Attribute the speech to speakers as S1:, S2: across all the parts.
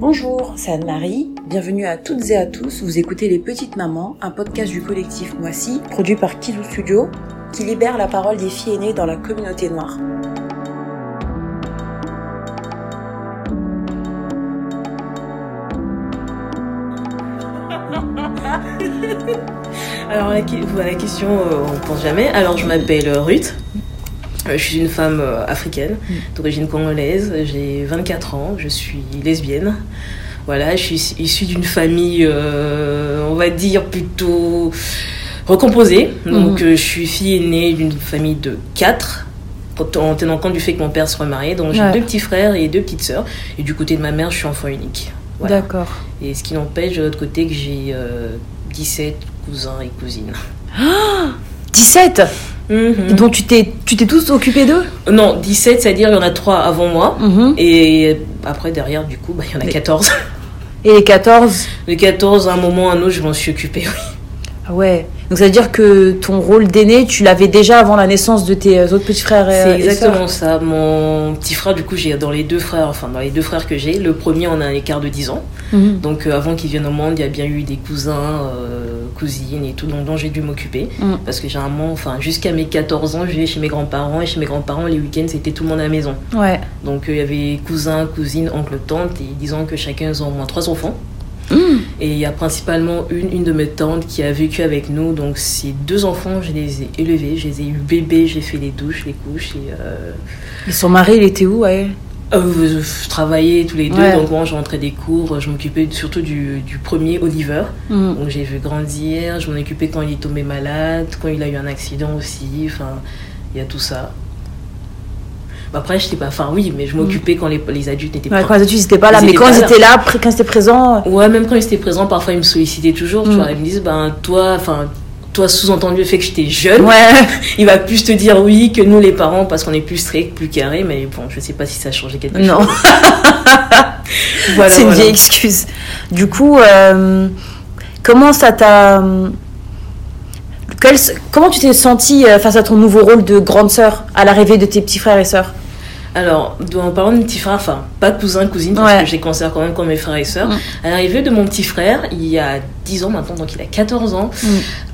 S1: Bonjour, c'est Anne-Marie. Bienvenue à toutes et à tous. Vous écoutez Les Petites Mamans, un podcast du collectif Moissy, produit par Kizou Studio, qui libère la parole des filles aînées dans la communauté noire.
S2: Alors la, la question, euh, on ne pense jamais. Alors je m'appelle Ruth. Euh, je suis une femme euh, africaine, mm. d'origine congolaise. J'ai 24 ans. Je suis lesbienne. Voilà, je suis issue d'une famille, on va dire, plutôt recomposée. Donc mm. je suis fille aînée d'une famille de 4 en tenant compte du fait que mon père se remariait. Donc j'ai deux petits frères et deux petites sœurs. Et du côté de ma mère, je suis enfant unique.
S1: D'accord.
S2: Et ce qui n'empêche de l'autre côté que j'ai 17 cousins et cousines.
S1: 17 mhm. Donc tu t'es, tu t'es tous occupé d'eux?
S2: Non, 17, c'est-à-dire il y en a 3 avant moi. Mhm. Et après, derrière, du coup, bah, il y en a 14.
S1: Et les 14
S2: Les 14, à un moment ou à un autre, je m'en suis occupée, oui.
S1: Ah ouais. Donc ça veut dire que ton rôle d'aîné, tu l'avais déjà avant la naissance de tes autres petits frères
S2: et C'est exactement ça. Mon petit frère, du coup, j'ai dans les deux frères, enfin dans les deux frères que j'ai, le premier on a un écart de 10 ans. Mhm. Donc euh, avant qu'il vienne au monde, il y a bien eu des cousins, euh, cousines et tout, dont, j'ai dû m'occuper. Mhm. Parce que généralement, enfin jusqu'à mes 14 ans, je vivais chez mes grands-parents et chez mes grands-parents, les week-ends, c'était tout le monde à la maison.
S1: Ouais.
S2: Donc euh, il y avait cousins, cousines, oncles, tantes, et disons que chacun a au moins trois enfants. Et il y a principalement une, une de mes tantes qui a vécu avec nous. Donc, ces deux enfants, je les ai élevés. Je les ai eu bébés, j'ai fait les douches, les couches. Et, euh...
S1: et son mari, il était où ouais
S2: euh, je travaillais tous les deux, donc moi je rentrais des cours, je m'occupais surtout du, du, premier Oliver. Mm. Donc j'ai vu grandir, je m'en occupais quand il est tombé malade, quand il a eu un accident aussi, enfin il y a tout ça. Après, je sais pas, enfin oui, mais je m'occupais quand les, les adultes n'étaient
S1: pas là. Quand les adultes n'étaient pas là, mais quand ils étaient là, quand ils étaient présents.
S2: Euh. Ouais, même quand ils étaient présents, parfois ils me sollicitaient toujours, tu mm. vois. Ils me disent, ben toi, enfin, toi, sous-entendu le fait que j'étais jeune,
S1: ouais.
S2: il va plus te dire oui que nous les parents parce qu'on est plus strict, plus carré, mais bon, je sais pas si ça a changé quelque
S1: non.
S2: chose.
S1: voilà, C'est une vieille excuse. Du coup, euh, comment ça t'a. comment tu t'es sentie euh, face à ton nouveau rôle de grande sœur à l'arrivée de tes petits frères et sœurs?
S2: Alors, en parlant de petit frère, enfin, pas cousin, cousine, parce que j'ai considère quand même comme mes frères et sœurs, mm. à l'arrivée de mon petit frère, il y a 10 ans maintenant, donc il a 14 ans, mm.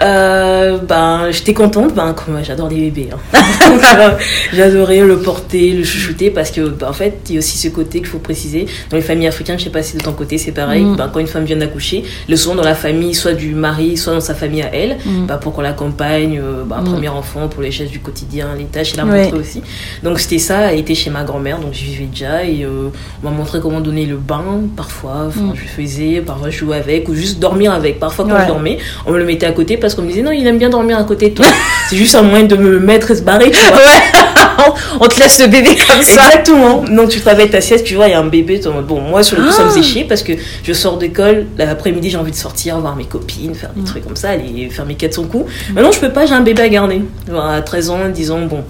S2: euh, ben, j'étais contente, ben, comme j'adore les bébés. Hein. Euh, j'adorais le porter, le chouchouter, parce que, ben, en fait, il y a aussi ce côté qu'il faut préciser. Dans les familles africaines, je sais pas si de ton côté c'est pareil, mm. ben, quand une femme vient d'accoucher, le souvent dans la famille, soit du mari, soit dans sa famille à elle, ben, pour qu'on l'accompagne, euh, ben, premier enfant, pour les choses du quotidien, les tâches et la montrer aussi. Donc c'était ça, elle était chez ma grand-mère, donc j'y vivais déjà, et on m'a montré comment donner le bain, parfois, je faisais, parfois je jouais avec, ou juste dormir avec Parfois, quand je dormais, on me le mettait à côté parce qu'on me disait non, il aime bien dormir à côté de toi. c'est juste un moyen de me mettre et se barrer, tu vois.
S1: on te laisse le bébé comme ça.
S2: Exactement. Donc, tu travailles ta sieste, tu vois, il y a un bébé. Bon, moi, sur le coup, ça me faisait ah. chier parce que je sors d'école, l'après-midi, j'ai envie de sortir, voir mes copines, faire des mm. trucs comme ça, aller faire mes 400 coups. Maintenant, je peux pas, j'ai un bébé à garder. À 13 ans, 10 ans, bon.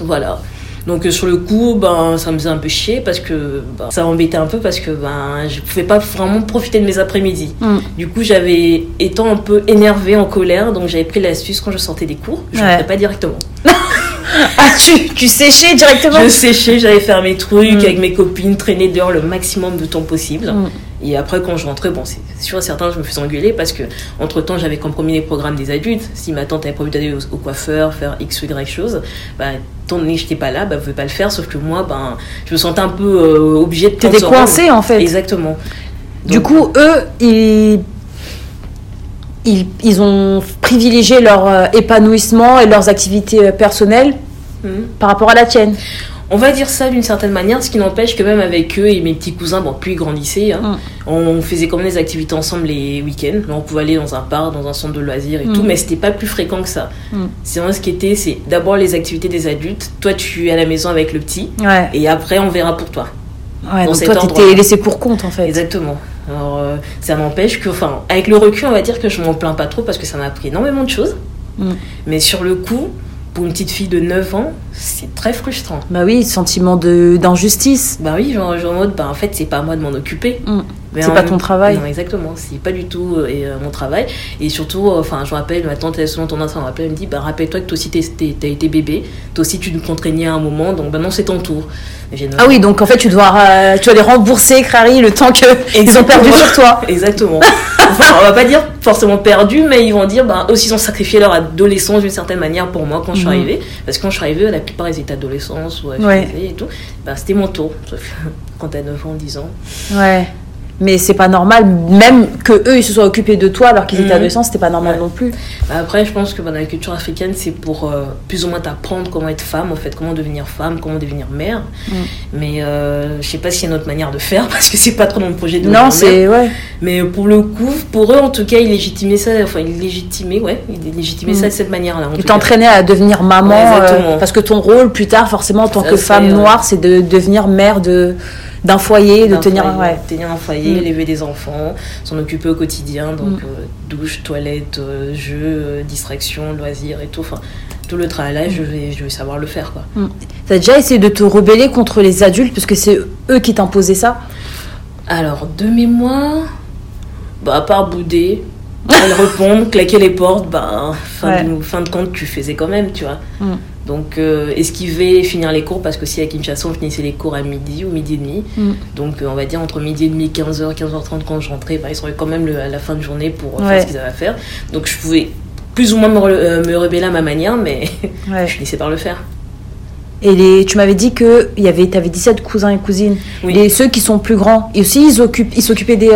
S2: Voilà. Donc euh, sur le coup, ben, ça me faisait un peu chier parce que ben, ça m'embêtait un peu parce que ben, je pouvais pas vraiment profiter de mes après-midi. Mm. Du coup, j'avais étant un peu énervée, en colère, donc j'avais pris l'astuce quand je sortais des cours, je ne ouais. pas directement.
S1: ah, tu, tu, séchais directement?
S2: Je séchais, j'allais faire mes trucs mm. avec mes copines, traîner dehors le maximum de temps possible. Mm. Et après, quand je rentrais, bon, c'est sûr, certains, je me faisais engueuler parce que, entre temps, j'avais compromis les programmes des adultes. Si ma tante avait prévu d'aller au, coiffeur, faire X ou Y chose, bah, tant donné que j'étais pas là, bah, pouvait pas le faire. Sauf que moi, ben, je me sentais un peu euh, obligée de
S1: T'étais coincée, en fait.
S2: Exactement.
S1: du coup, eux, ils ils, ils, ont privilégié leur euh, épanouissement et leurs activités euh, personnelles mmh. par rapport à la tienne.
S2: On va dire ça d'une certaine manière, ce qui n'empêche que même avec eux et mes petits cousins, bon, plus ils grandissaient, hein, mm. on faisait quand même des activités ensemble les week-ends. On pouvait aller dans un parc, dans un centre de loisirs et mm. tout, mais c'était pas plus fréquent que ça. Mm. C'est vraiment ce qui était, c'est d'abord les activités des adultes. Toi, tu es à la maison avec le petit, et après, on verra pour toi.
S1: Ouais, donc toi, t'étais laissé pour compte en fait.
S2: Exactement. Alors, euh, ça n'empêche que, enfin, avec le recul, on va dire que je m'en plains pas trop parce que ça m'a appris énormément de choses. Mais sur le coup, pour une petite fille de 9 ans, c'est très frustrant.
S1: Bah oui, sentiment d'injustice.
S2: Bah oui, genre, genre en mode, bah en fait, c'est pas à moi de m'en occuper. Mm.
S1: C'est pas ton travail.
S2: Non, exactement. C'est pas du tout euh, et, mon travail. Et surtout, enfin, je rappelle, ma tante, elle a souvent tendance à me rappeler, elle me dit, bah, rappelle-toi que toi aussi, t'as été bébé. Toi aussi, tu nous contraignais à un moment. Donc maintenant, c'est ton tour.
S1: Ah oui, donc en fait, tu dois, tu vas les rembourser, Crary, le temps qu'ils ont perdu sur toi.
S2: Exactement. enfin, on va pas dire forcément perdu, mais ils vont dire, bah, aussi, ils ont sacrifié leur adolescence d'une certaine manière pour moi quand je suis mhm. arrivée. Parce que quand je suis arrivée, la plupart, ils étaient adolescents ou ouais. et tout. Bah, c'était mon tour. Quand t'as 9 ans, 10 ans.
S1: Ouais mais c'est pas normal même que eux ils se soient occupés de toi alors qu'ils étaient mhm. adolescents c'était pas normal non plus.
S2: Bah, après je pense que dans la culture africaine c'est pour euh, plus ou moins t'apprendre comment être femme en fait comment devenir femme comment devenir mère. Mm. mais euh, je sais pas s'il y a une autre manière de faire parce que c'est pas trop dans le projet de
S1: non c'est ouais.
S2: Mais pour le coup pour eux en tout cas ils légitimaient ça enfin ils légitimaient ouais ils légitimaient ça mm. de cette manière là
S1: ils t'entraînaient à devenir maman euh, parce que ton rôle plus tard forcément en tant que femme noire c'est de devenir mère de d'un foyer, de tenir,
S2: tenir un foyer, mm. élever des enfants, s'en occuper au quotidien, donc mm. euh, douche, toilette, euh, jeux, euh, distraction, loisirs et tout. Enfin, tout le travail, je, vais, je vais savoir le faire. quoi.
S1: Mm. Tu as déjà essayé de te rebeller contre les adultes parce que c'est eux qui t'imposaient ça?
S2: Alors, de mémoire, bah, à part bouder, répondre, claquer les portes, bah, fin, de, fin de compte, tu faisais quand même, tu vois. Donc, euh, esquiver, finir les cours, parce que si à Kinshasa, on finissait les cours à midi ou midi et demi. Mm. Donc, euh, on va dire entre midi et demi, 15h, 15h30 quand je rentrais, bah, ils seraient quand même à la fin de journée pour faire ce qu'ils avaient à faire. Donc, je pouvais plus ou moins me, euh, me rebeller à ma manière, mais je finissais par le faire.
S1: Et les, tu m'avais dit que y avait, tu avais 17 cousins et cousines. Oui. Et ceux qui sont plus grands, et aussi ils occupent, ils s'occupaient des.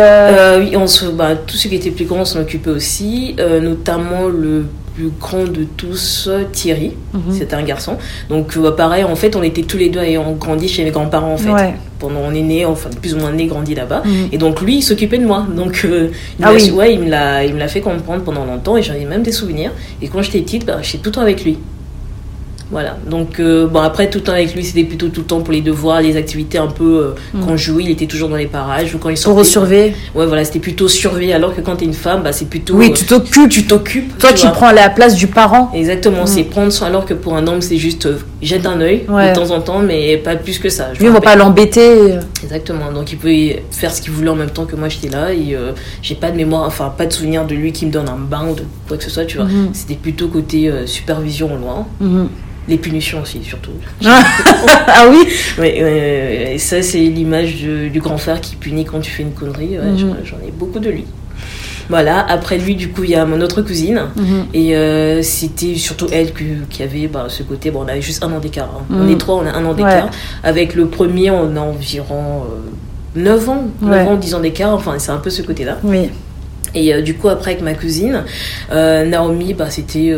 S2: oui, on se, bah, tous ceux qui étaient plus grands, s'en occupait aussi, notamment le plus grand de tous, Thierry. Mhm. C'était un garçon. Donc, euh, pareil, en fait, on était tous les deux ayant grandi chez mes grands-parents, en fait. Pendant on est né, enfin, plus ou moins né, grandi là-bas. Mhm. Et donc, lui, il s'occupait de moi. Donc, euh, il, ah ouais, il me l'a fait comprendre pendant longtemps et j'en ai même des souvenirs. Et quand j'étais petite, bah, j'étais tout le temps avec lui. Voilà. Donc, euh, bon, après, tout le temps avec lui, c'était plutôt tout le temps pour les devoirs, les activités un peu. Euh, mm. Quand je jouais, il était toujours dans les parages. Ou quand il
S1: sortait. Pour surveiller
S2: Ouais, voilà, c'était plutôt surveiller. Alors que quand t'es une femme, bah, c'est plutôt.
S1: Oui, tu t'occupes. Tu t'occupes. Toi, tu, prends la place du parent.
S2: Exactement, mm. c'est prendre soin. Alors que pour un homme, c'est juste euh, jette un œil de temps en temps, mais pas plus que ça.
S1: Lui, on va pas l'embêter.
S2: Exactement. Donc, il pouvait faire ce qu'il voulait en même temps que moi, j'étais là. Et j'ai pas de mémoire, enfin, pas de souvenir de lui qui me donne un bain ou de quoi que ce soit, tu vois. Mm-hmm. C'était plutôt côté supervision au loin. Mm-hmm. Les punitions aussi, surtout.
S1: ah oui
S2: et ça, c'est l'image du, grand frère qui punit quand tu fais une connerie. Mhm. J'en ai beaucoup de lui. Voilà, après lui, du coup, il y a mon autre cousine. Mhm. Et euh, c'était surtout elle qui avait bah, ce côté. Bon, on avait juste un an d'écart. Hein. On mhm. est trois, on a un an d'écart. Avec le premier, on a environ 9 euh, ans, 9 ans, 10 ans d'écart. Enfin, c'est un peu ce côté-là.
S1: Oui.
S2: Et euh, du coup, après, avec ma cousine, Naomi, bah, c'était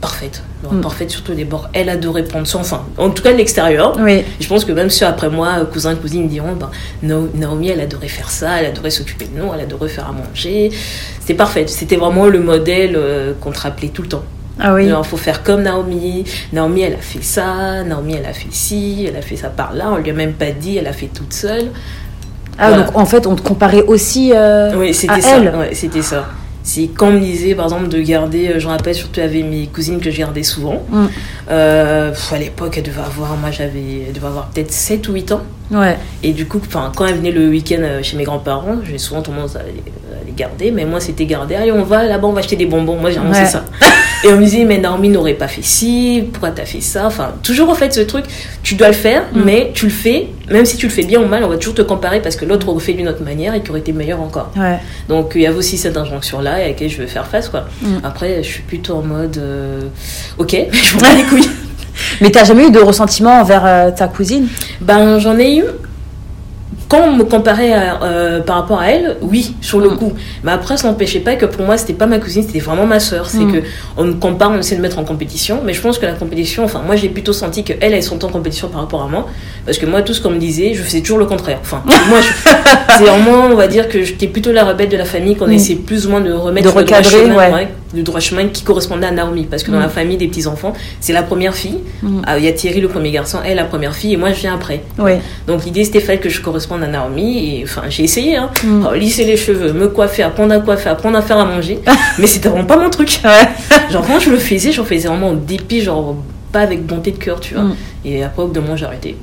S2: parfaite. Mm. Parfaite surtout les bords. Elle adorait prendre soin, enfin, en tout cas l'extérieur.
S1: Oui.
S2: Je pense que même ceux après moi, cousins, cousines diront ben, Naomi, elle adorait faire ça, elle adorait s'occuper de nous, elle adorait faire à manger. C'était parfait. C'était vraiment le modèle euh, qu'on te rappelait tout le temps.
S1: Ah oui.
S2: Il faut faire comme Naomi. Naomi, elle a fait ça. Naomi, elle a fait ci. Elle a fait ça par là. On lui a même pas dit. Elle a fait toute seule.
S1: Ah, donc en fait, on te comparait aussi euh,
S2: oui, c'était
S1: ça.
S2: Ouais, c'était ça. C'est quand on me disait, par exemple, de garder, euh, je me rappelle surtout avec mes cousines que je gardais souvent. Mm. Euh, à l'époque, elle devait avoir, moi j'avais, elle devait avoir peut-être 7 ou 8 ans.
S1: Ouais.
S2: Et du coup, quand elle venait le week-end euh, chez mes grands-parents, j'ai souvent tendance à les, garder, mais moi c'était garder, allez on va là-bas, on va acheter des bonbons. Moi j'ai ouais. ça. Et on me disait, mais Naomi n'aurait pas fait ci, pourquoi t'as fait ça? Enfin, toujours en fait ce truc, tu dois le faire, mm. mais tu le fais, même si tu le fais bien ou mal, on va toujours te comparer parce que l'autre aurait fait d'une autre manière et qui aurait été meilleur encore. Donc il y a aussi cette injonction-là à laquelle je veux faire face. quoi. Mm. Après, je suis plutôt en mode, euh, ok, je m'en les couilles.
S1: mais t'as jamais eu de ressentiment envers euh, ta cousine?
S2: Ben j'en ai eu quand on me comparait euh, par rapport à elle, oui, sur le mm. coup. Mais après, ça n'empêchait pas que pour moi, c'était pas ma cousine, c'était vraiment ma soeur. C'est mm. que on me compare, on essaie de mettre en compétition. Mais je pense que la compétition, enfin, moi, j'ai plutôt senti qu'elle, elle sont en compétition par rapport à moi. Parce que moi, tout ce qu'on me disait, je faisais toujours le contraire. Enfin, moi, c'est vraiment, on va dire que j'étais plutôt la rebelle de la famille, qu'on mm. essaie plus ou moins de remettre
S1: de recadrer, le chemin,
S2: le droit chemin qui correspondait à Naomi. Parce que dans la famille des petits-enfants, c'est la première fille. Ah, il y a Thierry, le premier garçon, elle, la première fille, et moi, je viens après. Donc, l'idée, c'était fait que je corresponde à Naomi. Et enfin, j'ai essayé, hein. Mm. Oh, lisser les cheveux, me coiffer, apprendre à coiffer, apprendre à faire à manger. mais c'était vraiment pas mon truc. genre, quand je le faisais, j'en faisais vraiment au dépit, genre, pas avec bonté de cœur, tu vois. Mm. Et après, au bout de moment, j'ai arrêté.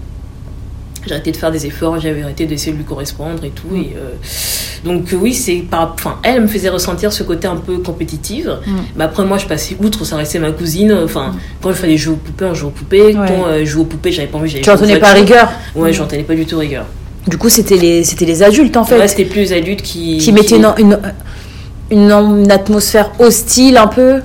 S2: J'ai arrêté de faire des efforts, j'avais arrêté d'essayer de lui correspondre et tout. Et, euh, donc oui, c'est par, enfin, elle me faisait ressentir ce côté un peu compétitif. Mm. Mais après moi, je passais outre, ça restait ma cousine. Enfin, mm. quand il fallait jouer aux poupées, on jouait aux poupées. Quand euh, je jouais aux poupées, j'avais pas envie.
S1: Tu n'en tenais pas rigueur.
S2: Ouais, j'en tenais pas du tout rigueur.
S1: Du coup, c'était les, c'était les adultes en fait.
S2: Ouais, c'était plus les adultes qui.
S1: Qui mettaient Une, une, une, atmosphère hostile un peu.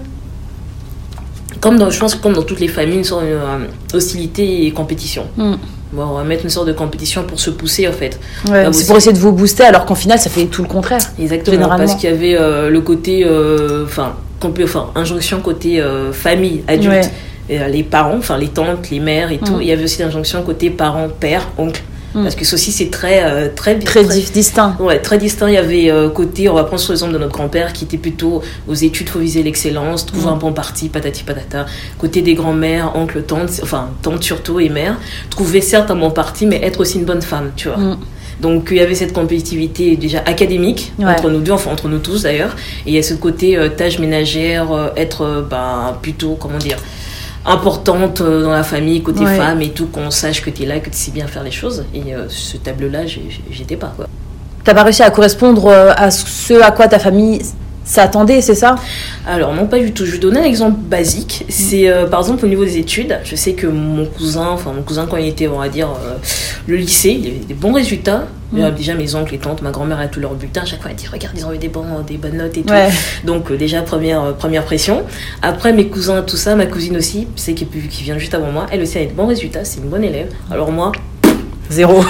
S2: Comme dans, je pense que comme dans toutes les familles, une sorte de euh, hostilité et compétition. Mm on va mettre une sorte de compétition pour se pousser en fait.
S1: c'est pour essayer de vous booster alors qu'en final ça fait tout le contraire.
S2: Exactement. Parce qu'il y avait euh, le côté, euh, enfin, injonction côté euh, famille, adulte, les parents, enfin les tantes, les mères et tout. Mm. Il y avait aussi l'injonction côté parents, père, oncle. Mm. Parce que ceci, c'est très, euh, très,
S1: très, distinct.
S2: Ouais, très distinct. Il y avait euh, côté, on va prendre sur l'exemple de notre grand-père qui était plutôt aux études, faut viser l'excellence, trouver mm. un bon parti, patati patata. Côté des grands-mères, oncles, tantes, enfin, tantes surtout et mères, trouver certes un bon parti, mais être aussi une bonne femme, tu vois. Mm. Donc il y avait cette compétitivité déjà académique entre nous deux, enfin entre nous tous d'ailleurs. Et il y a ce côté euh, tâche ménagère, être ben, plutôt, comment dire, importante euh, dans la famille, côté femme et tout, qu'on sache que tu es là, que tu sais bien faire les choses. Et euh, ce tableau-là, j'étais pas. Quoi.
S1: T'as pas réussi à correspondre euh, à ce à quoi ta famille s'attendait, c'est ça?
S2: Alors non, pas du tout. Je vais donner un exemple basique. C'est par exemple au niveau des études. Je sais que mon cousin, enfin mon cousin quand il était, on va dire, le lycée, il avait des bons résultats. Mm. Déjà, mes oncles et tantes, ma grand-mère a tout leur bulletin. À chaque fois, elle dit Regarde, ils ont eu des, bons, des bonnes notes et tout. Donc, euh, déjà, première, euh, première pression. Après, mes cousins, tout ça, ma cousine aussi, c'est qui, qui vient juste avant moi, elle aussi a des bons résultats, c'est une bonne élève. Alors, moi,
S1: Zéro.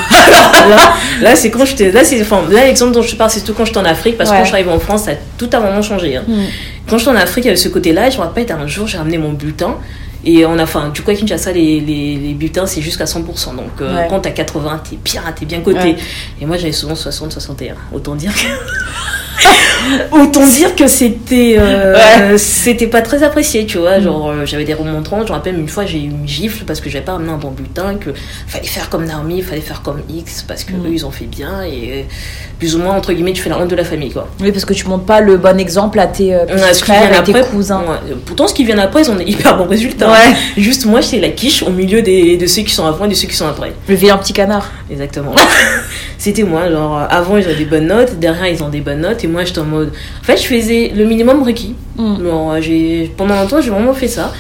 S2: là, c'est quand j'étais. Là, c'est. Enfin, là, l'exemple dont je parle, c'est tout quand j'étais en Afrique, parce que quand je suis arrivée en France, ça a tout à un moment changé. Hein. Mm. Quand j'étais en Afrique, il y avait ce côté-là, je me rappelle, un jour, j'ai ramené mon bulletin. Et on a, enfin, du coup, à Kinshasa, les, les, les bulletins, c'est jusqu'à 100%. Donc, euh, quand t'as 80, t'es bien, t'es bien coté. Et moi, j'avais souvent 60, 61. Autant dire que. Autant dire que c'était euh, c'était pas très apprécié, tu vois. Genre, euh, j'avais des remontrants. Je me rappelle une fois, j'ai eu une gifle parce que j'avais pas amené un bon bulletin, que fallait faire comme Narmi, fallait faire comme X parce que mm. eux, ils ont fait bien et plus ou moins, entre guillemets, tu fais la honte de la famille, quoi.
S1: Oui, parce que tu montres pas le bon exemple à tes, euh, frères, tes cousins.
S2: Pourtant, ce qui vient après, ils ont des hyper bons résultats. Juste, moi, j'étais la quiche au milieu des, de ceux qui sont avant et de ceux qui sont après.
S1: Le vilain petit canard.
S2: Exactement. C'était moi, genre, avant, ils avaient des bonnes notes, derrière, ils ont des bonnes notes et moi, j'étais en mode. En fait, je faisais le minimum requis. Mm. j'ai pendant longtemps, j'ai vraiment fait ça.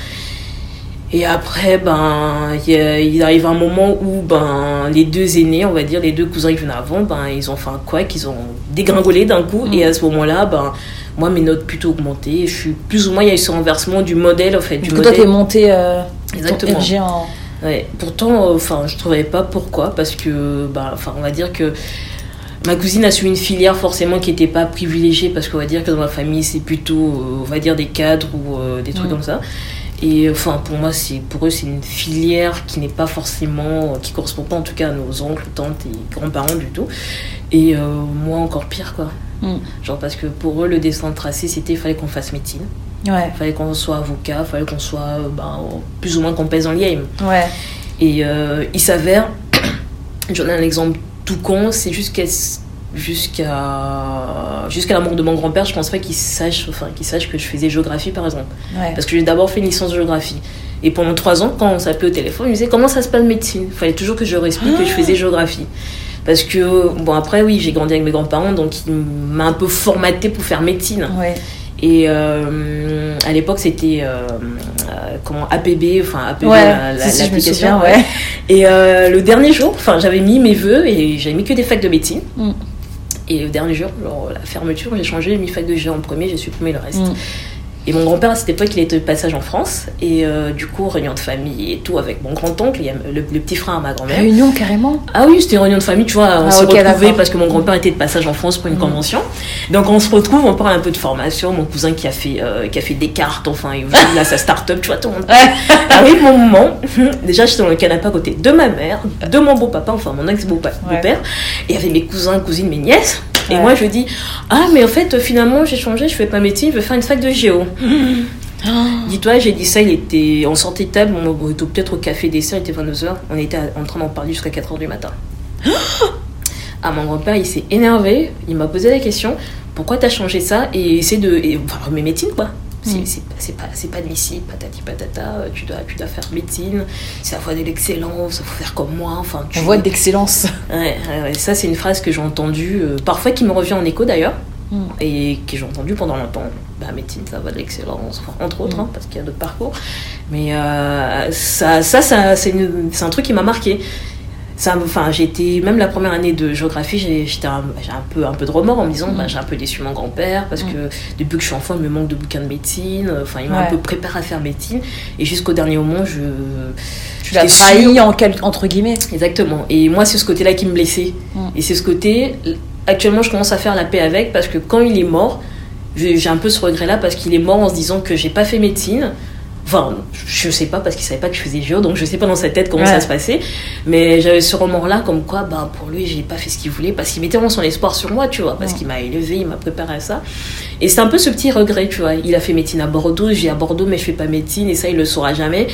S2: Et après, ben, il arrive un moment où ben, les deux aînés, on va dire, les deux cousins qui venaient avant, ben, ils ont fait un quoi qu'ils ont dégringolé d'un coup. Et mm. à ce moment-là, ben, moi, mes notes plutôt augmentées. Je suis plus ou moins, il y a eu ce renversement du modèle, en fait. Du,
S1: coup,
S2: modèle.
S1: toi, t'es monté euh, Exactement. en...
S2: Ouais. Pourtant, euh, enfin, je trouvais pas pourquoi, parce que, ben, enfin, on va dire que Ma cousine a suivi une filière forcément qui n'était pas privilégiée parce qu'on va dire que dans ma famille c'est plutôt, euh, on va dire des cadres ou euh, des trucs mm. comme ça. Et enfin pour moi c'est pour eux c'est une filière qui n'est pas forcément, qui correspond pas en tout cas à nos oncles, tantes et grands-parents du tout. Et euh, moi encore pire quoi. Mm. Genre parce que pour eux le dessin tracé c'était fallait qu'on fasse médecine. Ouais. Fallait qu'on soit avocat, fallait qu'on soit ben, plus ou moins qu'on pèse en lien.
S1: Ouais.
S2: Et il s'avère, j'en ai un exemple tout con, c'est juste jusqu'à jusqu'à la mort de mon grand-père, je pense pas qu'il sache, enfin, qu'il sache que je faisais géographie, par exemple. Parce que j'ai d'abord fait une licence de géographie. Et pendant trois ans, quand on s'appelait au téléphone, il me disait comment ça se passe médecine? Il fallait toujours que je leur explique que je faisais géographie. Parce que, bon, après, oui, j'ai grandi avec mes grands-parents, donc il m'a un peu formaté pour faire médecine. Et euh, à l'époque, c'était euh, euh, comment APB, enfin APB, l'application. Ouais. Et le dernier jour, enfin, j'avais mis mes vœux et j'avais mis que des facs de médecine. Mm. Et le dernier jour, genre, la fermeture, j'ai changé, j'ai mis fac de géo en premier, j'ai supprimé le reste. Mm. Et mon grand-père, à cette époque, il était de passage en France. Et euh, du coup, réunion de famille et tout, avec mon grand-oncle, le, le, petit frère à ma grand-mère.
S1: Réunion carrément?
S2: Ah oui, c'était une réunion de famille, tu vois. On ah, se retrouvait parce que mon grand-père était de passage en France pour une mm. convention. Donc on se retrouve, on parle un peu de formation. Mon cousin qui a fait, euh, qui a fait des cartes, enfin, il a sa start-up, tu vois, tout le monde. Arrive mon moment. Déjà, j'étais dans le canapé à côté de ma mère, de mon beau-papa, enfin, mon ex-beau-père. et il y avait mes cousins, cousines, mes nièces. Et moi, je dis Ah, mais en fait, finalement, j'ai changé, je fais pas médecine, je vais faire une fac de géo. Dis-toi, j'ai dit ça, il était en sortie de table, on était peut-être au café dessert, il était 22h, on était en train d'en parler jusqu'à 4h du matin. ah, mon grand-père, il s'est énervé, il m'a posé la question pourquoi t'as changé ça et essaie de. Et, enfin, mes médecine, quoi. C'est mm. pas, pas admissible, patati patata, tu dois, tu dois faire médecine, c'est la voie de l'excellence, il faut faire comme moi. Enfin,
S1: tu, la voie d'excellence.
S2: Ouais, ça, c'est une phrase que j'ai entendue, euh, parfois qui me revient en écho d'ailleurs, mm. et que j'ai entendue pendant longtemps. Bah, médecine, ça va de l'excellence, entre autres, mm. hein, parce qu'il y a d'autres parcours. Mais euh, ça, ça, ça c'est un truc qui m'a marqué ça enfin j'étais même la première année de géographie j'étais un, j'ai un peu un peu de remords en me disant bah, j'ai un peu déçu mon grand-père parce que depuis que je suis enfant il me manque de bouquins de médecine enfin il m'a un peu préparé à faire médecine. Et jusqu'au dernier moment je
S1: tu l'as trahi en entre guillemets.
S2: Exactement. Et moi c'est ce côté là qui me blessait. Et c'est ce côté actuellement je commence à faire la paix avec parce que quand il est mort j'ai un peu ce regret là parce qu'il est mort en se disant que j'ai pas fait médecine Enfin, je sais pas parce qu'il savait pas que je faisais géo, donc je sais pas dans sa tête comment ça se passait. Mais j'avais ce roman-là, comme quoi, bah, pour lui, j'ai pas fait ce qu'il voulait parce qu'il mettait vraiment son espoir sur moi, tu vois, parce qu'il m'a élevé, il m'a préparé à ça. Et c'est un peu ce petit regret, tu vois. Il a fait médecine à Bordeaux, j'ai à Bordeaux, mais je fais pas médecine et ça, il le saura jamais.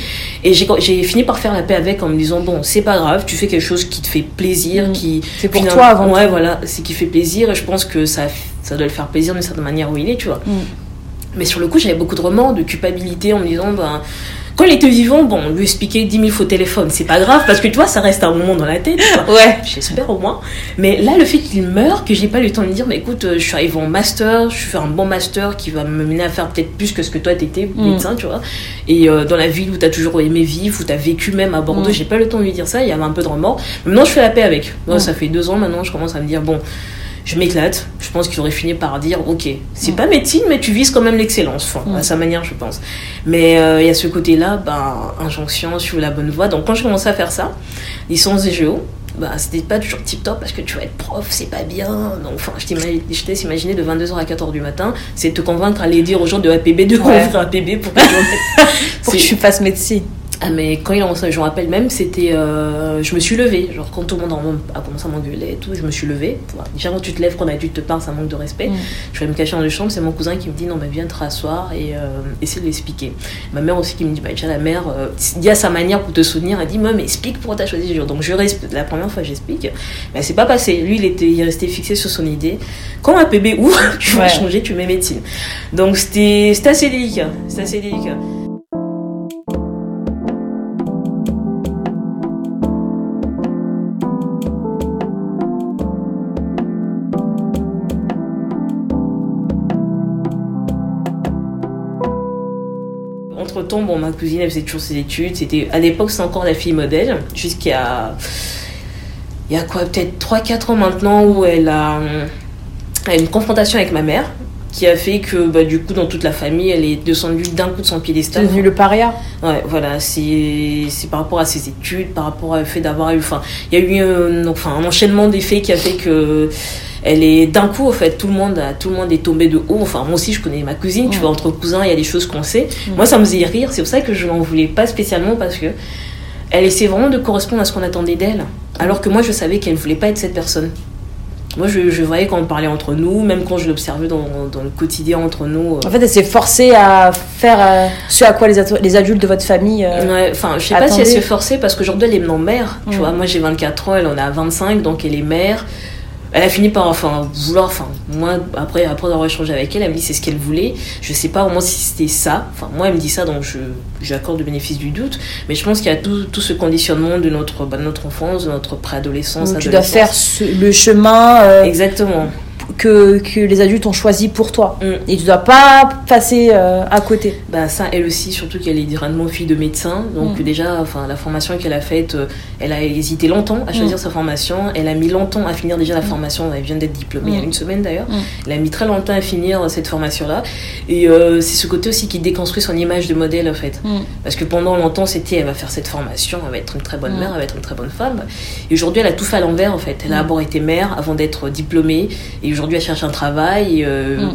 S2: Et j'ai fini par faire la paix avec en me disant, bon, c'est pas grave, tu fais quelque chose qui te fait plaisir, mm. qui.
S1: C'est pour toi avant.
S2: Ouais, voilà, c'est qui fait plaisir et je pense que ça, ça doit le faire plaisir d'une certaine manière où il est, tu vois. Mm. Mais sur le coup, j'avais beaucoup de remords, de culpabilité en me disant, ben, quand il était vivant, bon, lui expliquer 10 000 fois au téléphone, c'est pas grave, parce que tu vois, ça reste un moment dans la tête.
S1: Ouais.
S2: J'espère au moins. Mais là, le fait qu'il meure, que j'ai pas eu le temps de lui dire, mais écoute, euh, je suis arrivé en master, je fais un bon master qui va me mener à faire peut-être plus que ce que toi t'étais, mm. médecin, tu vois. Et euh, dans la ville où t'as toujours aimé vivre, où t'as vécu même à Bordeaux, mm. j'ai pas eu le temps de lui dire ça, il y avait un peu de remords. Maintenant, je fais la paix avec. Moi, mm. ça fait deux ans maintenant, je commence à me dire, bon, je m'éclate. Je pense qu'il aurait fini par dire ok, c'est pas médecine, mais tu vises quand même l'excellence, à sa manière, je pense. Mais euh, il y a ce côté-là, ben, injonction sur la bonne voie. Donc quand je commençais à faire ça, licence des géo, bah, c'était pas toujours tip top parce que tu vas être prof, c'est pas bien. Donc, enfin, je t'ai imaginé de 22h à 4h du matin, c'est te convaincre à aller dire aux gens de APB de ouais. APB pour que,
S1: pour que tu fasses médecine.
S2: Ah, mais quand il a lancé, je me rappelle même, c'était. Euh, je me suis levée. Genre, quand tout le monde a commencé à m'engueuler et tout, je me suis levée. Déjà, quand tu te lèves, quand on a dû te parler, ça manque de respect. Mm. Je vais me cacher dans la chambre. C'est mon cousin qui me dit Non, mais viens te rasseoir et euh, essaie de l'expliquer. Ma mère aussi qui me dit Bah, déjà, la mère, euh, il y a sa manière pour te soutenir. Elle dit mais explique pourquoi t'as choisi ce jour. Donc, je la première fois, j'explique. Mais c'est pas passé. Lui, il, était, il restait fixé sur son idée. Quand un bébé ouvre, tu vas changer, tu mets médecine. Donc, c'était assez délicat. C'était assez délicat. Bon, ma cousine, elle faisait toujours ses études. C'était, à l'époque, c'est encore la fille modèle, jusqu'à. Il y a quoi, peut-être 3-4 ans maintenant, où elle a, a une confrontation avec ma mère qui a fait que bah, du coup dans toute la famille elle est descendue d'un coup de son piédestal.
S1: C'est devenu le paria.
S2: Ouais, voilà, c'est c'est par rapport à ses études, par rapport au fait d'avoir eu, enfin, il y a eu enfin un enchaînement d'effets qui a fait que elle est d'un coup en fait tout le monde tout le monde est tombé de haut enfin moi aussi je connais ma cousine tu vois entre cousins il y a des choses qu'on sait moi ça me faisait rire c'est pour ça que je n'en voulais pas spécialement parce que elle essaie vraiment de correspondre à ce qu'on attendait d'elle alors que moi je savais qu'elle ne voulait pas être cette personne moi, je, je, voyais quand on parlait entre nous, même quand je l'observais dans, dans, le quotidien entre nous.
S1: Euh. En fait, elle s'est forcée à faire euh, ce à quoi les, les, adultes de votre famille.
S2: Euh, enfin, je sais pas si elle s'est forcée parce qu'aujourd'hui, elle est maintenant mère. Tu vois, moi j'ai 24 ans, elle en a 25, donc elle est mère elle a fini par enfin vouloir enfin moi après après avoir échangé avec elle elle me dit c'est ce qu'elle voulait. Je sais pas au moins si c'était ça. Enfin moi elle me dit ça donc je j'accorde le bénéfice du doute. Mais je pense qu'il y a tout, tout ce conditionnement de notre bah, notre enfance de notre préadolescence
S1: tu dois faire le chemin
S2: euh, exactement
S1: que, que, les adultes ont choisi pour toi. Mm. Et tu dois pas passer euh, à côté.
S2: Bah ça, elle aussi, surtout qu'elle est directement fille de médecin. Donc mm. déjà, enfin, la formation qu'elle a faite, euh, elle a hésité longtemps à choisir mm. sa formation. Elle a mis longtemps à finir déjà la formation. Elle vient d'être diplômée il y a une semaine d'ailleurs. Elle a mis très longtemps à finir cette formation-là. Et euh, c'est ce côté aussi qui déconstruit son image de modèle en fait. Parce que pendant longtemps, c'était elle va faire cette formation, elle va être une très bonne mère, elle va être une très bonne femme. Et aujourd'hui, elle a tout fait à l'envers en fait. Elle a d'abord été mère avant d'être diplômée. Et aujourd'hui, elle cherche un travail. Euh, mm.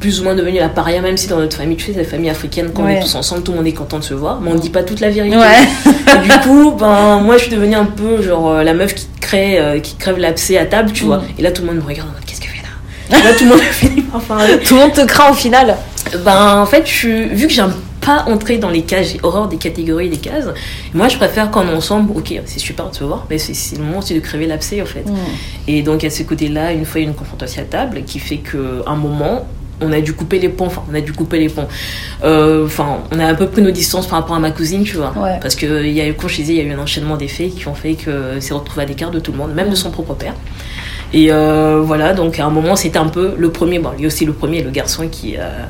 S2: plus ou moins devenue la paria, même si dans notre famille, tu sais, c'est la famille africaine, quand on est tous ensemble, tout le monde est content de se voir, mais on ne dit pas toute la vérité. Et du coup, ben, moi, je suis devenue un peu genre euh, la meuf qui crée, euh, qui crève l'abcès à table, tu vois. Mm. Et là, tout le monde me regarde en mode, qu'est-ce que fait là? Et là, tout le monde finit par parler.
S1: Tout le monde te craint au final.
S2: Ben, en fait, je, vu que j'ai un pas entrer dans les cases, j'ai horreur des catégories, des cases. Moi, je préfère quand on est ensemble, ok, c'est super de se voir, mais c'est le moment aussi de crever l'abcès, en fait. Mm. Et donc, à ce côté-là, une fois, il y a une confrontation à table qui fait qu'à un moment, on a dû couper les ponts. Enfin, on a dû couper les ponts. Euh, enfin, on a un peu pris nos distances par rapport à ma cousine, tu vois. Parce que il y a eu, comme je disais, il y a eu un enchaînement des faits qui ont fait que s'est retrouvé à l'écart de tout le monde, même de son propre père. Et euh, voilà, donc à un moment, c'était un peu le premier. Bon, lui aussi le premier, le garçon qui a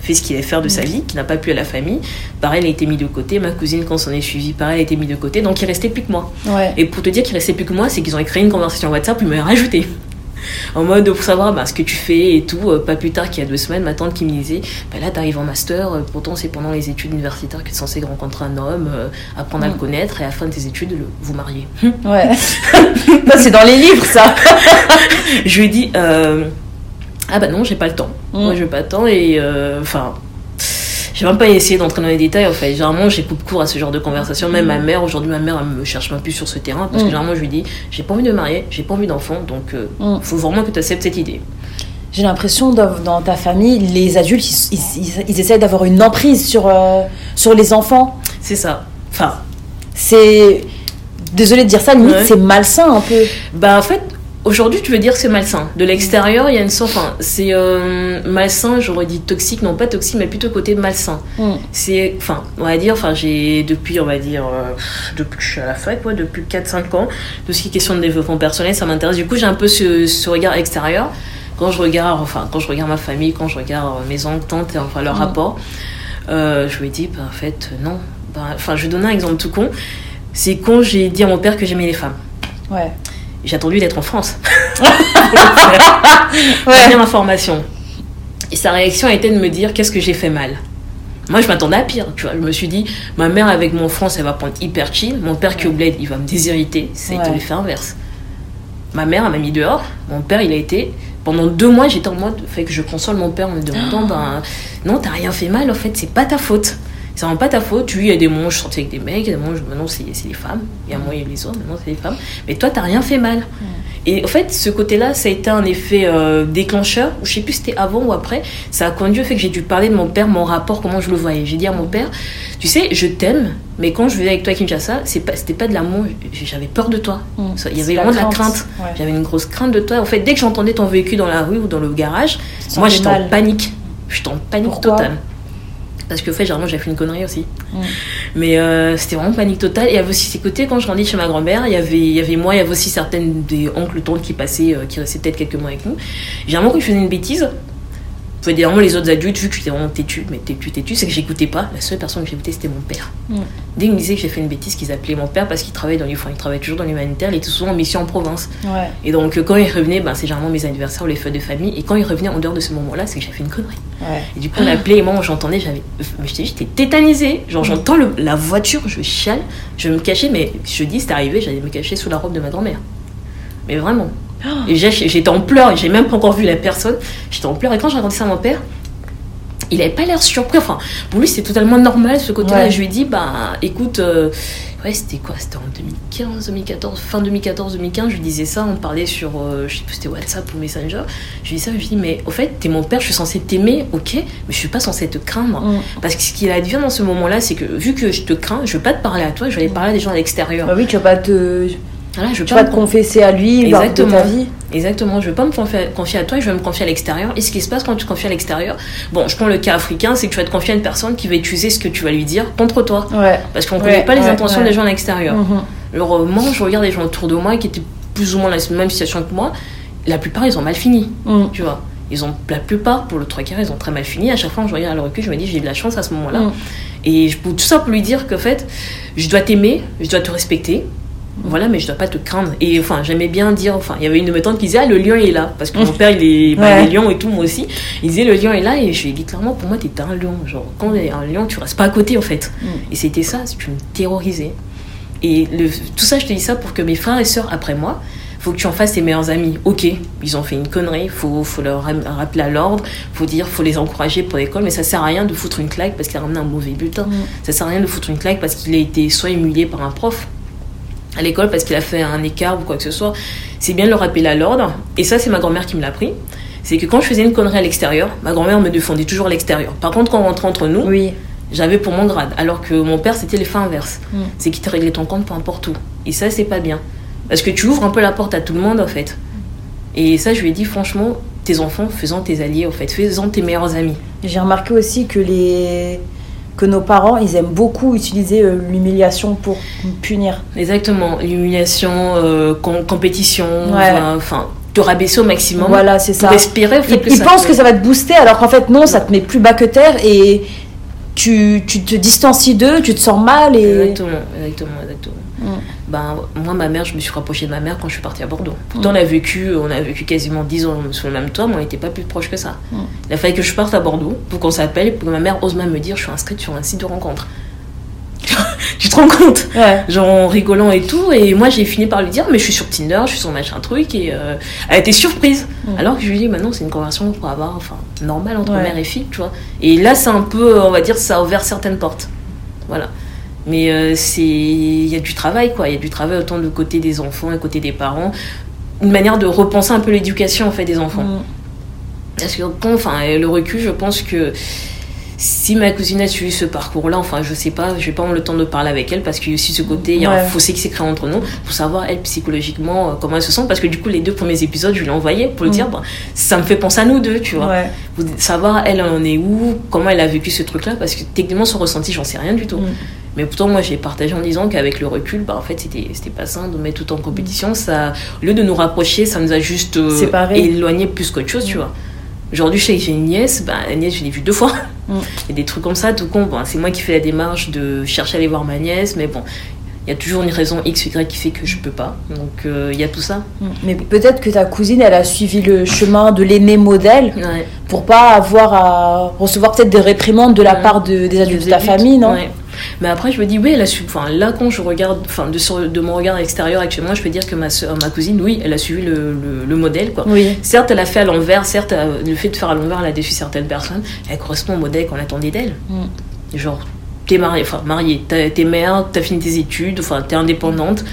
S2: fait ce qu'il allait faire de sa vie, qui n'a pas pu à la famille. Pareil, il a été mis de côté. Ma cousine, quand on s'en est suivi, pareil, elle a été mis de côté. Donc il restait plus que moi. Et pour te dire qu'il restait plus que moi, c'est qu'ils ont créé une conversation WhatsApp, ils m'ont rajouté en mode pour savoir bah, ce que tu fais et tout. Euh, pas plus tard qu'il y a deux semaines, ma tante qui me disait bah, là, t'arrives en master, euh, pourtant c'est pendant les études universitaires que tu es censé rencontrer un homme, euh, apprendre à le mm. connaître et à la fin de tes études, le, vous marier.
S1: Ouais. c'est dans les livres ça.
S2: je lui ai dit ah bah non, j'ai pas le temps. Mm. Moi, j'ai pas le temps et enfin. J'ai même pas essayé d'entrer dans les détails en fait. Généralement, j'ai coupe court à ce genre de conversation. Même ma mère, aujourd'hui, ma mère, elle me cherche même plus sur ce terrain parce que mm. généralement, je lui dis j'ai pas envie de marier, j'ai pas envie d'enfant, donc il euh, mm. faut vraiment que tu acceptes cette idée.
S1: J'ai l'impression dans ta famille, les adultes, ils, ils, essaient d'avoir une emprise sur, euh, sur les enfants.
S2: C'est ça. Enfin.
S1: C'est. Désolée de dire ça, limite, c'est malsain un peu.
S2: Bah, en fait, Aujourd'hui, tu veux dire que c'est malsain. De l'extérieur, il y a une sorte. Enfin, c'est euh, malsain, j'aurais dit toxique, non pas toxique, mais plutôt côté malsain. Mm. C'est. Enfin, on va dire, enfin, j'ai depuis, on va dire, euh, depuis que je suis à la fac, quoi, depuis 4-5 ans, tout ce qui est question de développement personnel, ça m'intéresse. Du coup, j'ai un peu ce, regard extérieur. Quand je regarde, enfin, quand je regarde ma famille, quand je regarde mes oncles, tantes, enfin, leur mm. rapport, euh, je me dis, bah, en fait, non. Bah, enfin, je vais donner un exemple tout con. C'est quand j'ai dit à mon père que j'aimais les femmes.
S1: Ouais.
S2: J'ai attendu d'être en France. ouais. information. Et sa réaction a été de me dire qu'est-ce que j'ai fait mal? Moi, je m'attendais à pire. Tu vois, je me suis dit, ma mère avec mon France, elle va prendre hyper chill. Mon père qui est au bled, il va me déshériter. Ça a été l'effet inverse. Ma mère, elle m'a mis dehors. Mon père, il a été. Pendant deux mois, j'étais en mode, fait que je console mon père en me demandant, ben, non, t'as rien fait mal, en fait, c'est pas ta faute c'est vraiment pas ta faute. Oui, il y a des moments où je sortais avec des mecs, il y a des moments où maintenant c'est les femmes, il y a moi et les autres, maintenant c'est les femmes. Mais toi, t'as rien fait mal. Et en fait, ce côté-là, ça a été un effet euh, déclencheur, je sais plus si c'était avant ou après, ça a conduit au fait que j'ai dû parler de mon père, mon rapport, comment je le voyais. J'ai dit à mon père, tu sais, je t'aime, mais quand je venais avec toi à Kinshasa, c'était pas, pas de l'amour, j'avais peur de toi. Mm. Il y avait vraiment de la crainte. J'avais une grosse crainte de toi. En fait, dès que j'entendais ton véhicule dans la rue ou dans le garage, moi j'étais en panique. J'étais en panique totale. Parce que, en fait, généralement, j'ai fait une connerie aussi. Mm. Mais euh, c'était vraiment panique totale. Et il y avait aussi ces côtés, quand je grandis chez ma grand-mère, il y avait, il y avait moi, il y avait aussi certaines des oncles, tantes qui passaient, euh, qui restaient peut-être quelques mois avec nous. Généralement, quand je faisais une bêtise, dire vraiment les autres adultes, vu que j'étais vraiment têtu, mais têtu, têtu, c'est que j'écoutais pas. La seule personne que j'écoutais, c'était mon père. Mm. Dès qu'il me disait que j'ai fait une bêtise, qu'ils appelaient mon père parce qu'il travaillait dans il travaille toujours dans l'humanitaire, il était souvent en mission en province. Et donc, quand il revenait, ben, c'est généralement mes anniversaires ou les feux de famille. Et quand il revenait en dehors de ce moment-là, c'est que j'ai fait une connerie. Et du coup, on appelait, et moi, j'entendais, j'avais. Mais t'ai j'étais tétanisée. Genre, j'entends la voiture, je chiale, je me cachais, mais je dis, c'est arrivé, j'allais me cacher sous la robe de ma grand-mère. Mais vraiment. Et j'étais en pleurs, et j'ai même pas encore vu la personne. J'étais en pleurs, et quand j'ai raconté ça à mon père, il avait pas l'air surpris. Enfin, pour lui, c'est totalement normal ce côté-là. Je lui ai dit, bah, écoute, euh, ouais, c'était quoi? C'était en 2015, 2014, fin 2014, 2015. Je lui disais ça, on parlait sur, euh, je sais plus, c'était WhatsApp ou Messenger. Je lui dis ça, je lui dis, mais au fait, t'es mon père, je suis censée t'aimer, ok, mais je suis pas censée te craindre. Mm. Parce que ce qui advient dans ce moment-là, c'est que vu que je te crains, je veux pas te parler à toi, je vais aller parler à des gens à l'extérieur.
S1: Bah oui, tu vas pas te je tu vas te confesser à lui Exactement. de ta vie.
S2: Exactement, je ne veux pas me confier, à toi, je vais me confier à l'extérieur. Et ce qui se passe quand tu te confies à l'extérieur, bon, je prends le cas africain, c'est que tu vas te confier à une personne qui va utiliser ce que tu vas lui dire contre toi. Parce qu'on ne connaît pas les intentions des gens à l'extérieur. Mm-hmm. Alors, euh, moi, je regarde les gens autour de moi qui étaient plus ou moins dans la même situation que moi, la plupart, ils ont mal fini. Mm. Tu vois ils ont la plupart pour le trois quarts ils ont très mal fini à chaque fois je regarde à le recul je me dis j'ai eu de la chance à ce moment là mm. et je, tout ça pour lui dire que fait je dois t'aimer je dois te respecter voilà, mais je dois pas te craindre. Et enfin, j'aimais bien dire, enfin, il y avait une de mes tantes qui disait, ah, le lion est là. Parce que mon père, il est, bah, lion et tout, moi aussi. Il disait, le lion est là. Et je lui ai dit, clairement, pour moi, t'es un lion. Genre, quand est un lion, tu restes pas à côté, en fait. Mm. Et c'était ça, tu me terrorisais. Et le, tout ça, je te dis ça pour que mes frères et sœurs, après moi, faut que tu en fasses tes meilleurs amis. Ok, ils ont fait une connerie, faut, faut leur rappeler à l'ordre, faut dire, faut les encourager pour l'école, mais ça sert à rien de foutre une claque parce qu'il a ramené un mauvais bulletin. Mm. Ça sert à rien de foutre une claque parce qu'il a été soit humilié par un prof, à l'école parce qu'il a fait un écart ou quoi que ce soit, c'est bien de le rappeler à l'ordre. Et ça, c'est ma grand-mère qui me l'a appris. C'est que quand je faisais une connerie à l'extérieur, ma grand-mère me défendait toujours à l'extérieur. Par contre, quand on rentrait entre nous, oui. j'avais pour mon grade. Alors que mon père, c'était l'effet inverse. Mm. C'est qu'il te réglait ton compte peu importe où. Et ça, c'est pas bien. Parce que tu ouvres un peu la porte à tout le monde, en fait. Et ça, je lui ai dit, franchement, tes enfants, faisant tes alliés, en fait, faisant tes meilleurs amis.
S1: J'ai remarqué aussi que les que nos parents, ils aiment beaucoup utiliser euh, l'humiliation pour punir.
S2: Exactement, l'humiliation, euh, compétition, enfin, te rabaisser au maximum.
S1: Voilà, c'est ça.
S2: Respirer.
S1: ils, pensent que ça va te booster, alors qu'en fait, non, ça te met plus bas que terre et tu, tu te distancies d'eux, tu te sens mal. Et...
S2: Exactement, exactement, exactement. Mm. Ben, moi, ma mère, je me suis rapprochée de ma mère quand je suis partie à Bordeaux. Pourtant, on a vécu, on a vécu quasiment 10 ans sous le même toit, mais on n'était pas plus proche que ça. Mm. Il a fallu que je parte à Bordeaux pour qu'on s'appelle, pour que ma mère ose même me dire je suis inscrite sur un site de rencontre. tu te rends compte? Genre en rigolant et tout. Et moi, j'ai fini par lui dire, mais je suis sur Tinder, je suis sur machin truc. Et euh, elle a été surprise. Mm. Alors que je lui dis, maintenant, c'est une conversation pour avoir, enfin, normale entre mère et fille, tu vois. Et là, c'est un peu, on va dire, ça a ouvert certaines portes. Voilà. Mais euh, c'est il y a du travail, quoi. Il y a du travail autant de côté des enfants et côté des parents. Une manière de repenser un peu l'éducation, en fait, des enfants. Mm. Parce que, enfin, le recul, je pense que si ma cousine a suivi ce parcours-là, enfin, je sais pas, je vais pas avoir le temps de parler avec elle parce qu'il y a aussi ce côté, il y a un fossé qui s'est créé entre nous pour savoir, elle, psychologiquement, euh, comment elle se sent. Parce que du coup, les deux premiers épisodes, je lui ai envoyé pour lui dire, mm. bah, ça me fait penser à nous deux, tu vois. Savoir, elle, en est où, comment elle a vécu ce truc-là, parce que techniquement, son ressenti, j'en sais rien du tout. Mm. Mais pourtant, moi, j'ai partagé en disant qu'avec le recul, bah, en fait, c'était, pas sain de mettre tout en compétition. Ça, au lieu de nous rapprocher, ça nous a juste euh, éloigné plus qu'autre chose, tu vois. Aujourd'hui, je sais que j'ai une nièce, bah, la nièce, je l'ai vue deux fois. Mm. A des trucs comme ça, tout con. C'est moi qui fais la démarche de chercher à aller voir ma nièce, mais bon, y a toujours une raison X, Y qui fait que je peux pas. Donc euh, il y a tout ça.
S1: Mm. Mais peut-être que ta cousine, elle a suivi le chemin de l'aîné modèle pour pas avoir à recevoir peut-être des réprimandes de la part de, des adultes de ta famille, non?
S2: Mais après, je me dis, oui, elle a su. Enfin, là, quand je regarde, enfin, de, de mon regard extérieur actuellement, je peux dire que ma, soeur, ma cousine, oui, elle a suivi le, le, modèle, quoi.
S1: Oui.
S2: Certes, elle a fait à l'envers, certes, le fait de faire à l'envers, elle a déçu certaines personnes. Elle correspond au modèle qu'on attendait d'elle. Mm. Genre, t'es mariée, enfin, mariée, t'es mère, t'as fini tes études, enfin, t'es indépendante.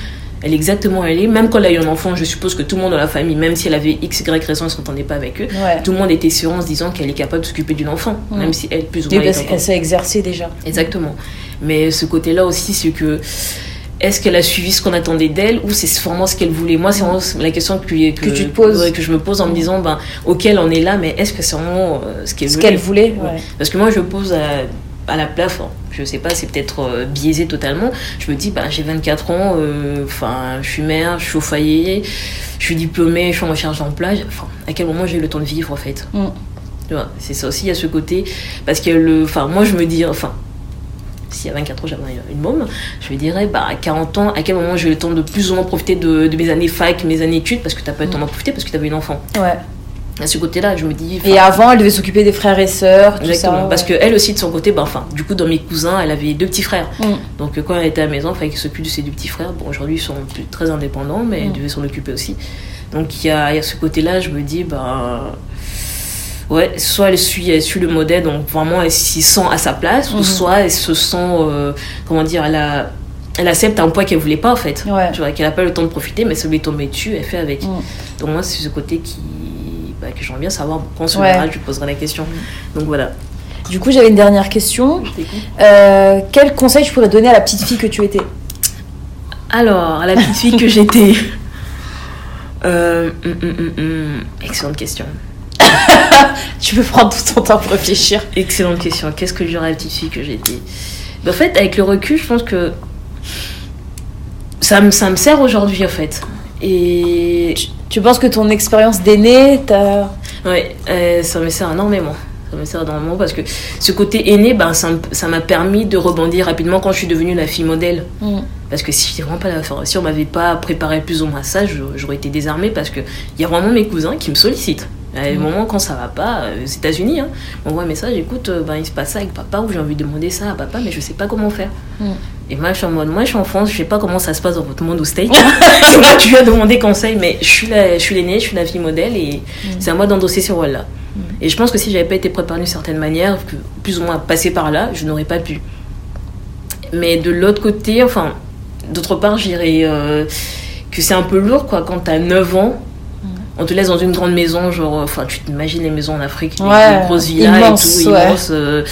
S2: Elle est exactement elle est. Même quand elle a eu un enfant, je suppose que tout le monde dans la famille, même si elle avait x, y raison, elle ne s'entendait pas avec eux, tout le monde était sûr en se disant qu'elle est capable de s'occuper d'un enfant, même si elle, plus ou moins.
S1: parce qu'elle s'est exercée déjà.
S2: Exactement. Mais ce côté-là aussi, c'est que est-ce qu'elle a suivi ce qu'on attendait d'elle ou c'est vraiment ce qu'elle voulait? Moi, c'est vraiment la question que, que,
S1: que, tu te poses.
S2: que je me pose en me disant, ben, ok, elle en est là, mais est-ce que c'est vraiment euh, ce qu'elle
S1: voulait, qu'elle voulait
S2: Parce que moi, je pose à, la place, je sais pas, c'est peut-être euh, biaisé totalement. Je me dis, ben, j'ai 24 ans, euh, enfin, je suis mère, je suis au foyer, je suis diplômée, je suis en recherche d'emploi. Enfin, à quel moment j'ai eu le temps de vivre, en fait? Mm. C'est ça aussi, il y a ce côté. Parce que, le, enfin, moi, je me dis, enfin, si à 24 ans j'avais une môme, je me dirais, bah, à 40 ans, à quel moment j'ai eu le temps de plus ou moins profiter de, mes années fac, mes années études, parce que t'as pas le temps d'en profiter parce que t'avais une enfant?
S1: Ouais.
S2: À ce côté-là, je me dis.
S1: Et avant, elle devait s'occuper des frères et sœurs, tout ça.
S2: Parce qu'elle aussi, de son côté, enfin, du coup, dans mes cousins, elle avait deux petits frères. Mm. Donc, quand elle était à la maison, il fallait qu'elle s'occupe de ses deux petits frères. Bon, aujourd'hui, ils sont très indépendants, mais elle mm. devait s'en occuper aussi. Donc, il y a, y a, ce côté-là, je me dis, bah ouais, soit elle suit, elle suit le modèle, donc vraiment elle s'y sent à sa place, ou mhm. soit elle se sent, euh, comment dire, elle, a, elle accepte un poids qu'elle voulait pas en fait. Tu vois, qu'elle n'a pas le temps de profiter, mais ça lui est tombé dessus, elle fait avec. Mhm. Donc moi, c'est ce côté qui, bah, que j'aimerais bien savoir. Quand se verra, je lui poserai la question. Donc voilà.
S1: Du coup, j'avais une dernière question. Euh, quel conseil je pourrais donner à la petite fille que tu étais?
S2: Alors, à la petite fille que j'étais. Euh, hum, hum, excellente question.
S1: tu peux prendre tout ton temps pour réfléchir.
S2: Excellente question. Qu'est-ce que j'aurais la petite fille que j'étais? Ben, En fait, avec le recul, je pense que ça me, ça me sert aujourd'hui, en fait. Et
S1: tu, penses que ton expérience d'aîné t'a.
S2: Oui, euh, ça me sert énormément. Ça me sert énormément parce que ce côté aîné, ben, ça m'a permis de rebondir rapidement quand je suis devenue la fille modèle. Mm. Parce que si vraiment pas la si on m'avait pas préparé plus ou moins ça, j'aurais été désarmée parce qu'il y a vraiment mes cousins qui me sollicitent. À un mm. moment, quand ça va pas, euh, aux États-Unis, hein, on voit un message écoute, euh, ben, il se passe ça avec papa, ou j'ai envie de demander ça à papa, mais je sais pas comment faire. Mm. Et moi, je suis en mode, moi, je suis en France, je sais pas comment ça se passe dans votre monde au moi, tu viens demander conseil, mais je suis l'aînée, je suis la fille modèle, et mm. c'est à moi d'endosser ce rôle-là. Et je pense que si j'avais pas été préparée d'une certaine manière, que plus ou moins passé par là, je n'aurais pas pu. Mais de l'autre côté, enfin, d'autre part, je dirais euh, que c'est un peu lourd, quoi, quand tu as 9 ans on te laisse dans une grande maison, genre, enfin, tu t'imagines les maisons en Afrique,
S1: ouais,
S2: les grosses villas et tout, immenses. Euh,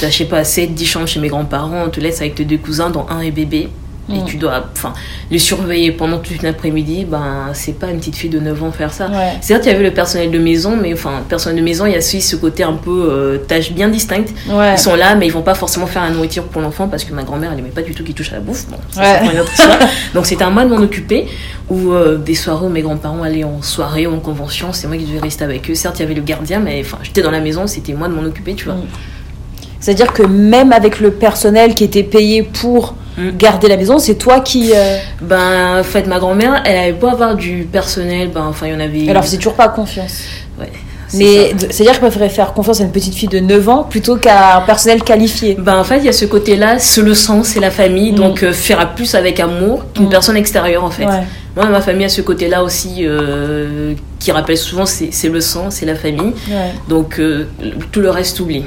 S2: t'as, je sais pas, 7, 10 chambres chez mes grands-parents, on te laisse avec tes deux cousins, dont un et bébé. Et mm. tu dois enfin les surveiller pendant toute une après-midi ben c'est pas une petite fille de 9 ans faire ça. Certes il y avait le personnel de maison mais enfin personnel de maison il y a aussi ce côté un peu euh, tâche bien distincte. Ils sont là mais ils vont pas forcément faire la nourriture pour l'enfant parce que ma grand-mère elle aimait pas du tout qu'il touche à la bouffe. Bon, donc c'était à moi de m'en occuper ou euh, des soirées où mes grands-parents allaient en soirée ou en convention c'est moi qui devais rester avec eux. Certes il y avait le gardien mais enfin j'étais dans la maison c'était moi de m'en occuper tu vois. Mm.
S1: c'est-à-dire que même avec le personnel qui était payé pour Mm. garder la maison, c'est toi qui. Euh,
S2: ben, en fait, ma grand-mère, elle avait beau avoir du personnel, ben, enfin, il y en avait.
S1: Alors, c'est toujours pas confiance. Ouais. Mais c'est-à-dire qu'elle préférait faire confiance à une petite fille de 9 ans plutôt qu'à un personnel qualifié.
S2: Ben en fait, il y a ce côté-là, c'est le sang, c'est la famille, mm. donc euh, faire plus avec amour qu'une mm. personne extérieure en fait. Moi, ma famille a ce côté-là aussi euh, qui rappelle souvent c'est le sang, c'est la famille. Donc tout le reste oublie.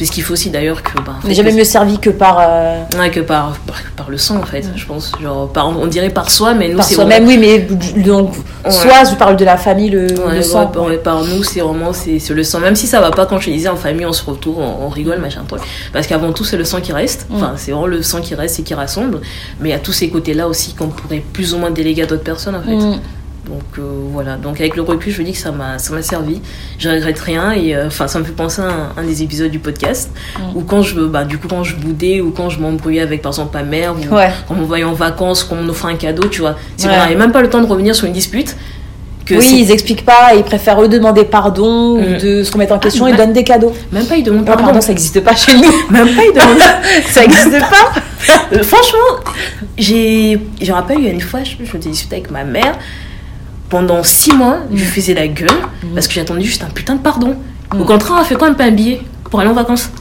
S2: Puisqu'il faut aussi d'ailleurs que.
S1: Bah, n'est jamais mieux servi que par. Euh,
S2: ouais, que par, par, le sang en fait, je pense. Genre, par, on dirait par soi, mais nous.
S1: Par soi-même, oui, mais donc. Soit je parle de la famille, le, le sang.
S2: par nous, c'est vraiment c'est le sang. Même si ça va pas, quand je disais en famille, on se retrouve, on, rigole, machin, truc. Parce qu'avant tout, c'est le sang qui reste. Enfin, c'est vraiment le sang qui reste et qui rassemble. Mais il y a tous ces côtés-là aussi qu'on pourrait plus ou moins déléguer à d'autres personnes en fait. Mm. Donc euh, voilà, donc avec le recul, je me dis que ça m'a servi. Je regrette rien et euh, enfin ça me fait penser à un, des épisodes du podcast mm. où quand je bah du coup quand je boudais ou quand je m'embrouillais avec par exemple ma mère ou quand on voyait en vacances, qu'on m'offrait un cadeau, tu vois. C'est ouais. n'avait même pas le temps de revenir sur une dispute.
S1: Que oui, ils expliquent pas, ils préfèrent eux demander pardon ou mm. de se remettre en question, ils donnent des cadeaux.
S2: Même pas ils demandent pardon.
S1: pardon, ça n'existe pas chez nous.
S2: même pas ils demandent.
S1: ça n'existe pas.
S2: Euh, franchement, j'ai, je rappelle, il y a une fois, je, je discuté avec ma mère pendant six mois, je mm. faisais la gueule mm. parce que j'attendais juste un putain de pardon. Mm. Au contraire, on a fait quand même pas un billet pour aller en vacances.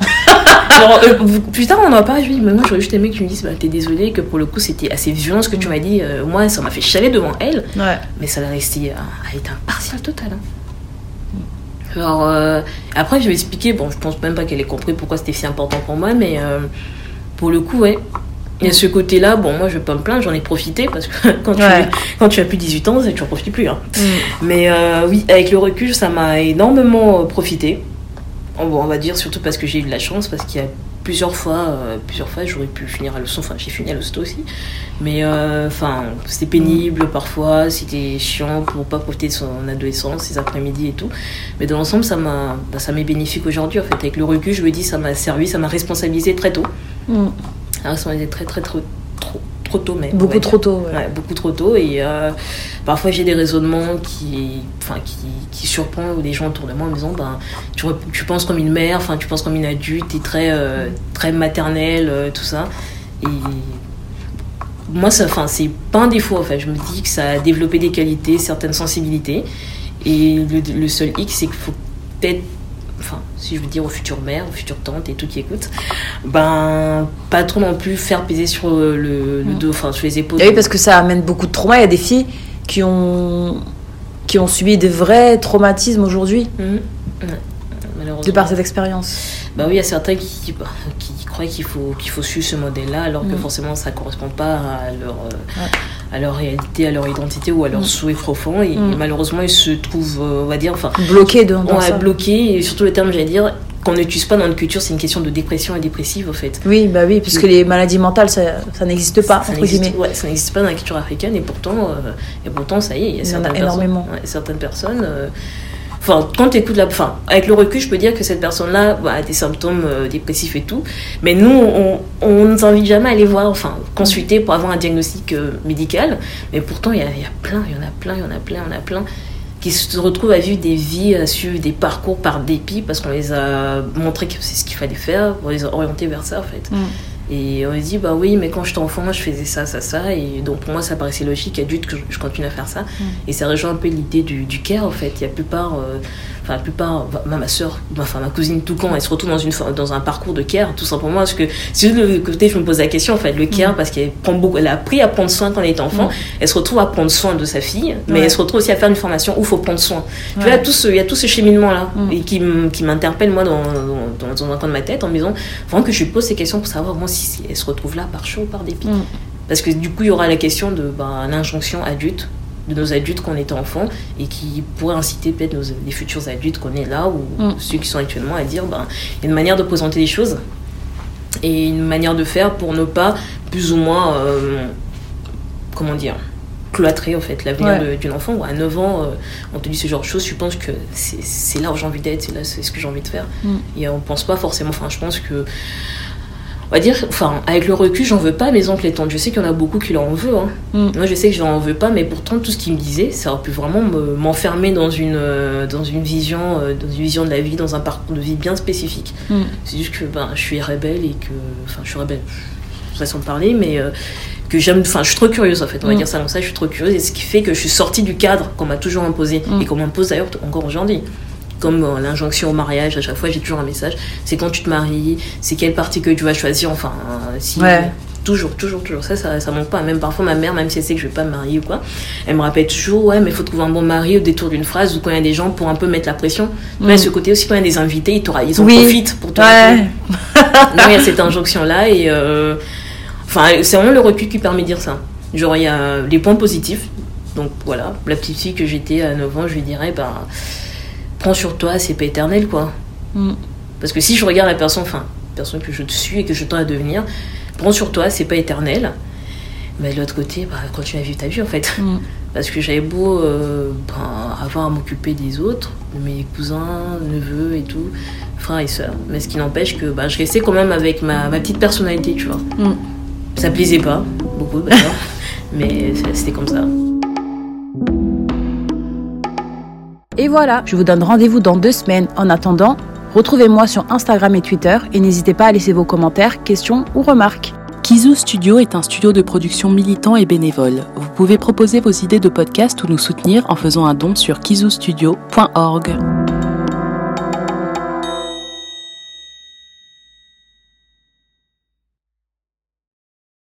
S2: Genre, euh, plus tard, on en a pas. Je dis, mais moi, j'aurais juste aimé que tu me dises, bah, t'es désolée, que pour le coup, c'était assez violent ce que tu m'as dit. Euh, moi, ça m'a fait chialer devant elle. Mais ça a resté à, être un partial total. Hein. Alors, euh, après, je vais expliquer. Bon, je pense même pas qu'elle ait compris pourquoi c'était si important pour moi, mais pour le coup, ouais, il y a ce côté-là, bon, moi je vais pas me plaindre, j'en ai profité parce que quand, tu, quand tu as plus 18 ans, tu n'en profites plus. Hein. Mm. Mais euh, oui, avec le recul, ça m'a énormément euh, profité. On va dire surtout parce que j'ai eu de la chance, parce qu'il y a plusieurs fois, euh, plusieurs fois j'aurais pu finir à leçon, enfin j'ai fini à l'hosto aussi. Mais enfin, c'était pénible parfois, c'était chiant pour pas profiter de son adolescence, ses après-midi et tout. Mais dans l'ensemble, ça m'a bah, ça m'est bénéfique aujourd'hui en fait. Avec le recul, je me dis, ça m'a servi, ça m'a responsabilisé très tôt. Mm. Ah, sont très, très, trop, trop tôt. Mais
S1: beaucoup trop tôt.
S2: beaucoup trop tôt. Et euh, parfois, j'ai des raisonnements qui, enfin, qui, qui surprennent des gens autour de moi en me disant ben, tu, tu penses comme une mère, enfin, tu penses comme une adulte, et très, euh, très maternelle, euh, tout ça. Et moi, ça, enfin, c'est pas un défaut. En fait. Je me dis que ça a développé des qualités, certaines sensibilités. Et le, le seul X, c'est qu'il faut peut-être enfin, si je veux dire aux futures mères, aux futures tantes et tout qui écoutent, ben, pas trop non plus faire peser sur le, le dos, enfin, sur les épaules.
S1: oui, parce que ça amène beaucoup de trauma. Il y a des filles qui ont, qui ont subi des vrais traumatismes aujourd'hui. Mm. De par cette expérience.
S2: Bah oui, il y a certains qui, qui croient qu'il faut, qu'il faut suivre ce modèle-là, alors que mm. forcément ça ne correspond pas à leur, euh, à leur réalité, à leur identité ou à leurs mm. souhaits profonds. Et, mm. malheureusement, ils se trouvent, euh, on va dire, enfin.
S1: Bloqués dans,
S2: ouais, Bloqués, et surtout le terme, j'allais dire, qu'on n'utilise pas dans notre culture, c'est une question de dépression et dépressive, en fait.
S1: Oui, bah oui, puisque les maladies mentales, ça, ça n'existe pas,
S2: ça entre Ouais, ça n'existe pas dans la culture africaine, et pourtant, euh, et pourtant ça y est, il y a certaines
S1: énormément.
S2: personnes. certaines personnes Enfin, quand tu écoutes la. Enfin, avec le recul, je peux dire que cette personne-là bah, a des symptômes euh, dépressifs et tout. Mais nous, on ne nous invite jamais à aller voir, enfin, consulter pour avoir un diagnostic euh, médical. Mais pourtant, il y, a, a plein, il y en a plein, il y en a plein, il y en a plein qui se retrouvent à vivre des vies, à suivre des parcours par dépit parce qu'on les a montré que c'est ce qu'il fallait faire, on les a orientés vers ça en fait. Mm. Et on se dit, bah oui, mais quand j'étais enfant, je faisais ça, ça, ça. Et donc pour moi, ça paraissait logique, adulte, que je, continue à faire ça. Mm. Et ça rejoint un peu l'idée du, du, care, en fait. Il y a plupart, euh, enfin la plupart, ma soeur, enfin ma cousine tout quand elle se retrouve dans, une, dans un parcours de care, tout simplement. Parce que c'est le côté, je me pose la question, en fait, le care, mm. parce qu'elle prend beaucoup, elle a appris à prendre soin quand elle était enfant. Elle se retrouve à prendre soin de sa fille, mais elle se retrouve aussi à faire une formation où il faut prendre soin. il y a tout ce, il y a tout ce cheminement-là, et qui, qui m'interpelle, moi, dans, dans, dans, un coin de ma tête, en me disant, vraiment que je lui pose ces questions pour savoir, moi, si, si elle se retrouve là par chaud ou par dépit. Mm. Parce que du coup, il y aura la question de ben, l'injonction adulte, de nos adultes qu'on était enfants, et qui pourrait inciter peut-être les futurs adultes qu'on est là, ou mm. ceux qui sont actuellement, à dire ben, il y a une manière de présenter les choses et une manière de faire pour ne pas plus ou moins, comment dire, cloîtrer en fait l'avenir d'une enfant. Ou à 9 ans, on te dit ce genre de choses, je pense que c'est là où j'ai envie d'être, c'est là c'est ce que j'ai envie de faire. Mm. Et on pense pas forcément, enfin je pense que on va dire, enfin, avec le recul, j'en veux pas à mes oncles et tantes. Je sais qu'il y en a beaucoup qui en veulent. Hein. Mm. Moi, je sais que je n'en veux pas, mais pourtant, tout ce qu'ils me disaient, ça aurait pu vraiment m'enfermer dans, une, euh, dans, une vision, euh, dans une vision de la vie, dans un parcours de vie bien spécifique. Mm. C'est juste que ben, je suis rebelle et que. Enfin, je suis rebelle, façon de parler, mais. Euh, que j'aime, enfin, je suis trop curieuse en fait, on va mm. dire ça comme ça, je suis trop curieuse, et ce qui fait que je suis sortie du cadre qu'on m'a toujours imposé, et qu'on m'impose d'ailleurs encore aujourd'hui comme euh, l'injonction au mariage, à chaque fois j'ai toujours un message. C'est quand tu te maries, c'est quelle partie que tu vas choisir, enfin, euh, si. Toujours, toujours, toujours. Ça, ça, ça, manque pas. Même parfois, ma mère, même si elle sait que je vais pas me marier ou quoi, elle me rappelle toujours, ouais, mais il faut trouver un bon mari au détour d'une phrase ou quand il y a des gens pour un peu mettre la pression. Mais mm. ce côté aussi, quand il y a des invités, ils, ils en profitent pour toi. Ouais. non, il y a cette injonction-là et, euh, enfin, c'est vraiment le recul qui permet de dire ça. Genre, il y a des points positifs. Donc voilà, la petite fille que j'étais à 9 ans, je lui dirais, bah, prends sur toi, c'est pas éternel, quoi. Mm. Parce que si je regarde la personne, enfin, personne que je suis et que je tends à devenir, prends sur toi, c'est pas éternel. Mais de l'autre côté, bah, continue à vivre ta vie, en fait. Mm. Parce que j'avais beau euh, ben, avoir à m'occuper des autres, de mes cousins, neveux et tout, frères et sœurs. Mais ce qui n'empêche que bah, je restais quand même avec ma, ma petite personnalité, tu vois. Mm. Ça plaisait pas, beaucoup d'ailleurs, mais c'était comme ça.
S1: Et voilà, je vous donne rendez-vous dans deux semaines. En attendant, retrouvez-moi sur Instagram et Twitter et n'hésitez pas à laisser vos commentaires, questions ou remarques.
S3: Kizu Studio est un studio de production militant et bénévole. Vous pouvez proposer vos idées de podcast ou nous soutenir en faisant un don sur kizustudio.org.